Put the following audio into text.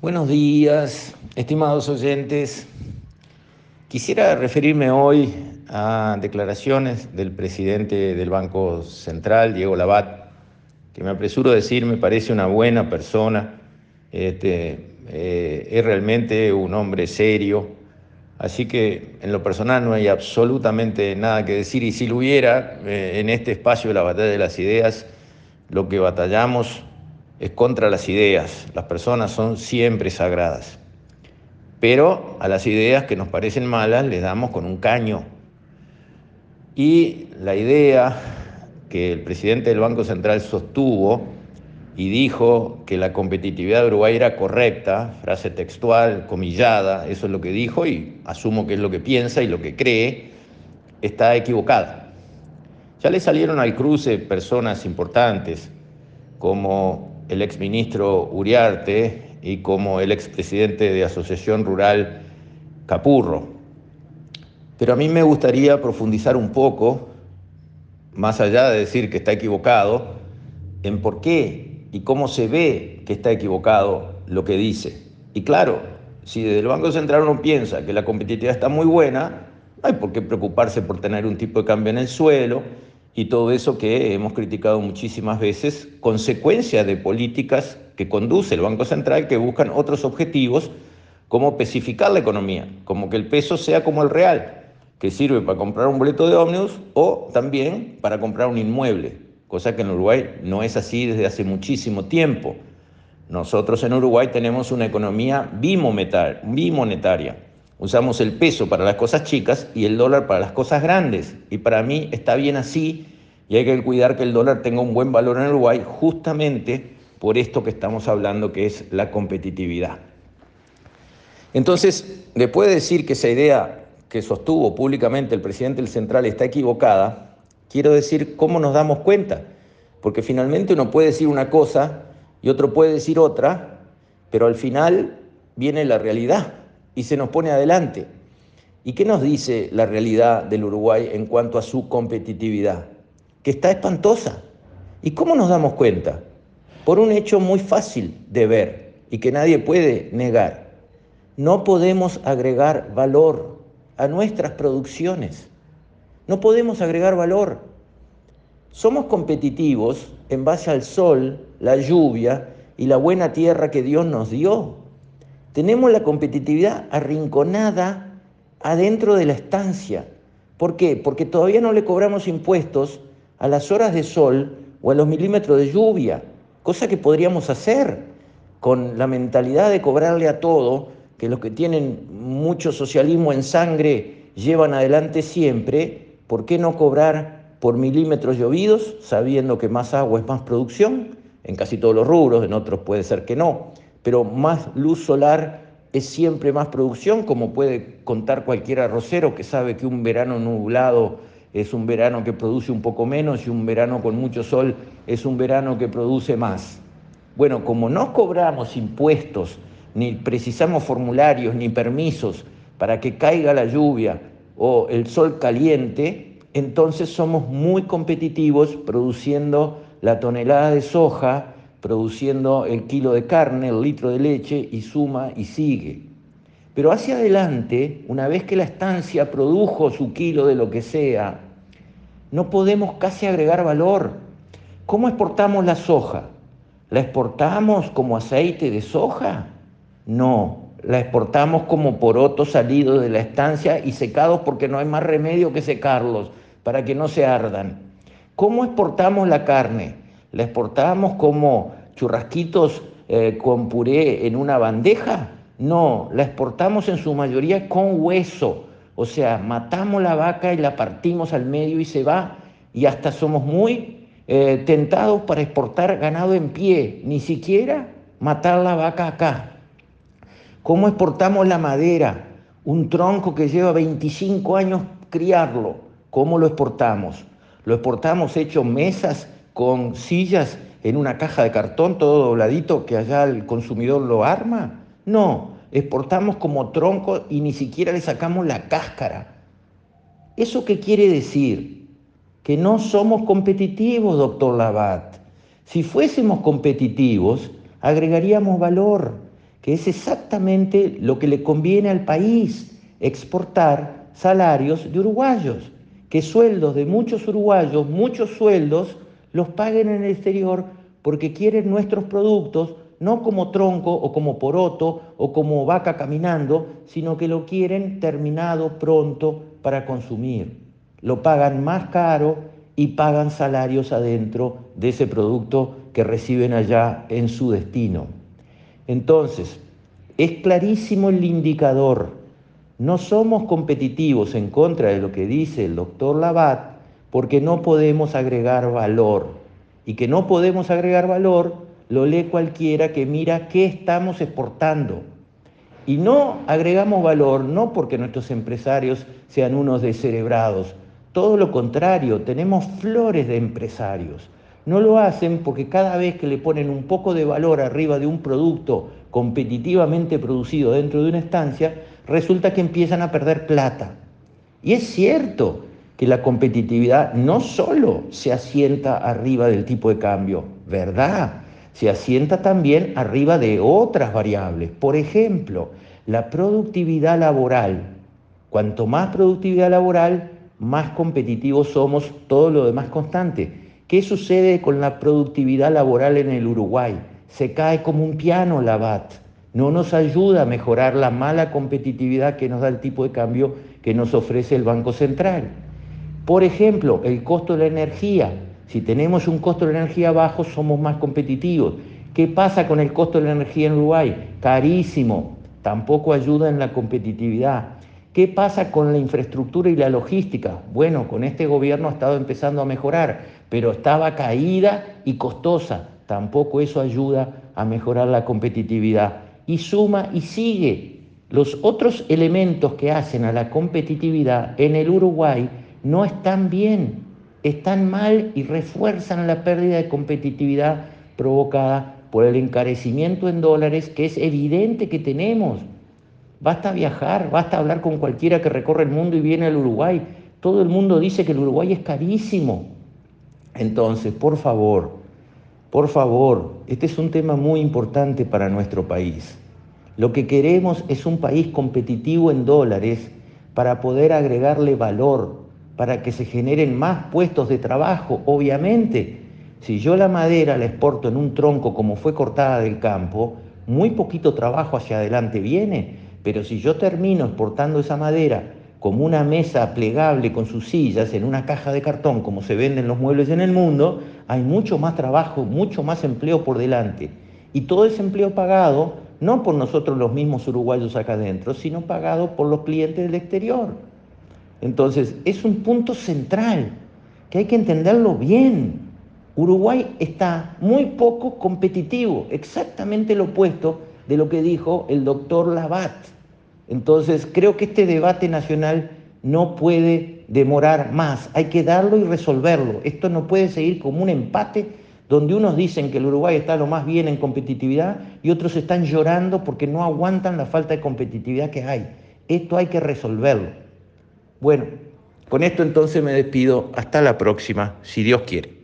Buenos días, estimados oyentes. Quisiera referirme hoy a declaraciones del presidente del Banco Central, Diego Labat, que me apresuro a decir me parece una buena persona, este, eh, es realmente un hombre serio, así que en lo personal no hay absolutamente nada que decir. Y si lo hubiera, eh, en este espacio de la batalla de las ideas, lo que batallamos es contra las ideas. Las personas son siempre sagradas. Pero a las ideas que nos parecen malas les damos con un caño. Y la idea que el presidente del Banco Central sostuvo y dijo que la competitividad de Uruguay era correcta, frase textual, comillada, eso es lo que dijo y asumo que es lo que piensa y lo que cree, está equivocada. Ya le salieron al cruce personas importantes como el exministro Uriarte y como el expresidente de Asociación Rural Capurro. Pero a mí me gustaría profundizar un poco, más allá de decir que está equivocado, en por qué y cómo se ve que está equivocado lo que dice. Y claro, si desde el Banco Central uno piensa que la competitividad está muy buena, no hay por qué preocuparse por tener un tipo de cambio en el suelo, y todo eso que hemos criticado muchísimas veces, consecuencia de políticas que conduce el Banco Central que buscan otros objetivos como especificar la economía, como que el peso sea como el real, que sirve para comprar un boleto de ómnibus o también para comprar un inmueble, cosa que en Uruguay no es así desde hace muchísimo tiempo. Nosotros en Uruguay tenemos una economía bimonetaria Usamos el peso para las cosas chicas y el dólar para las cosas grandes. Y para mí está bien así y hay que cuidar que el dólar tenga un buen valor en Uruguay justamente por esto que estamos hablando que es la competitividad. Entonces, después de decir que esa idea que sostuvo públicamente el presidente del Central está equivocada, quiero decir cómo nos damos cuenta. Porque finalmente uno puede decir una cosa y otro puede decir otra, pero al final viene la realidad y se nos pone adelante. ¿Y qué nos dice la realidad del Uruguay en cuanto a su competitividad? Que está espantosa. ¿Y cómo nos damos cuenta? Por un hecho muy fácil de ver y que nadie puede negar. No podemos agregar valor a nuestras producciones. No podemos agregar valor. Somos competitivos en base al sol, la lluvia y la buena tierra que Dios nos dio. Tenemos la competitividad arrinconada adentro de la estancia. ¿Por qué? Porque todavía no le cobramos impuestos a las horas de sol o a los milímetros de lluvia, cosa que podríamos hacer con la mentalidad de cobrarle a todo, que los que tienen mucho socialismo en sangre llevan adelante siempre, ¿por qué no cobrar por milímetros llovidos, sabiendo que más agua es más producción? En casi todos los rubros, en otros puede ser que no pero más luz solar es siempre más producción, como puede contar cualquier arrocero que sabe que un verano nublado es un verano que produce un poco menos y un verano con mucho sol es un verano que produce más. Bueno, como no cobramos impuestos, ni precisamos formularios, ni permisos para que caiga la lluvia o el sol caliente, entonces somos muy competitivos produciendo la tonelada de soja produciendo el kilo de carne, el litro de leche y suma y sigue. Pero hacia adelante, una vez que la estancia produjo su kilo de lo que sea, no podemos casi agregar valor. ¿Cómo exportamos la soja? ¿La exportamos como aceite de soja? No, la exportamos como porotos salidos de la estancia y secados porque no hay más remedio que secarlos para que no se ardan. ¿Cómo exportamos la carne? La exportábamos como churrasquitos eh, con puré en una bandeja. No, la exportamos en su mayoría con hueso. O sea, matamos la vaca y la partimos al medio y se va. Y hasta somos muy eh, tentados para exportar ganado en pie, ni siquiera matar la vaca acá. ¿Cómo exportamos la madera? Un tronco que lleva 25 años criarlo. ¿Cómo lo exportamos? Lo exportamos hecho mesas con sillas en una caja de cartón todo dobladito que allá el consumidor lo arma. No, exportamos como tronco y ni siquiera le sacamos la cáscara. ¿Eso qué quiere decir? Que no somos competitivos, doctor Labat. Si fuésemos competitivos, agregaríamos valor, que es exactamente lo que le conviene al país, exportar salarios de uruguayos, que sueldos de muchos uruguayos, muchos sueldos, los paguen en el exterior porque quieren nuestros productos, no como tronco o como poroto o como vaca caminando, sino que lo quieren terminado pronto para consumir. Lo pagan más caro y pagan salarios adentro de ese producto que reciben allá en su destino. Entonces, es clarísimo el indicador. No somos competitivos en contra de lo que dice el doctor Labat porque no podemos agregar valor. Y que no podemos agregar valor lo lee cualquiera que mira qué estamos exportando. Y no agregamos valor no porque nuestros empresarios sean unos descerebrados, todo lo contrario, tenemos flores de empresarios. No lo hacen porque cada vez que le ponen un poco de valor arriba de un producto competitivamente producido dentro de una estancia, resulta que empiezan a perder plata. Y es cierto que la competitividad no solo se asienta arriba del tipo de cambio, ¿verdad? Se asienta también arriba de otras variables. Por ejemplo, la productividad laboral. Cuanto más productividad laboral, más competitivos somos, todo lo demás constante. ¿Qué sucede con la productividad laboral en el Uruguay? Se cae como un piano la BAT. No nos ayuda a mejorar la mala competitividad que nos da el tipo de cambio que nos ofrece el Banco Central. Por ejemplo, el costo de la energía. Si tenemos un costo de la energía bajo, somos más competitivos. ¿Qué pasa con el costo de la energía en Uruguay? Carísimo. Tampoco ayuda en la competitividad. ¿Qué pasa con la infraestructura y la logística? Bueno, con este gobierno ha estado empezando a mejorar, pero estaba caída y costosa. Tampoco eso ayuda a mejorar la competitividad. Y suma y sigue. Los otros elementos que hacen a la competitividad en el Uruguay no están bien, están mal y refuerzan la pérdida de competitividad provocada por el encarecimiento en dólares que es evidente que tenemos. Basta viajar, basta hablar con cualquiera que recorre el mundo y viene al Uruguay. Todo el mundo dice que el Uruguay es carísimo. Entonces, por favor, por favor, este es un tema muy importante para nuestro país. Lo que queremos es un país competitivo en dólares para poder agregarle valor, para que se generen más puestos de trabajo. Obviamente, si yo la madera la exporto en un tronco como fue cortada del campo, muy poquito trabajo hacia adelante viene, pero si yo termino exportando esa madera como una mesa plegable con sus sillas en una caja de cartón, como se venden los muebles en el mundo, hay mucho más trabajo, mucho más empleo por delante. Y todo ese empleo pagado, no por nosotros los mismos uruguayos acá adentro, sino pagado por los clientes del exterior. Entonces, es un punto central que hay que entenderlo bien. Uruguay está muy poco competitivo, exactamente lo opuesto de lo que dijo el doctor Labat. Entonces, creo que este debate nacional no puede demorar más, hay que darlo y resolverlo. Esto no puede seguir como un empate donde unos dicen que el Uruguay está lo más bien en competitividad y otros están llorando porque no aguantan la falta de competitividad que hay. Esto hay que resolverlo. Bueno, con esto entonces me despido. Hasta la próxima, si Dios quiere.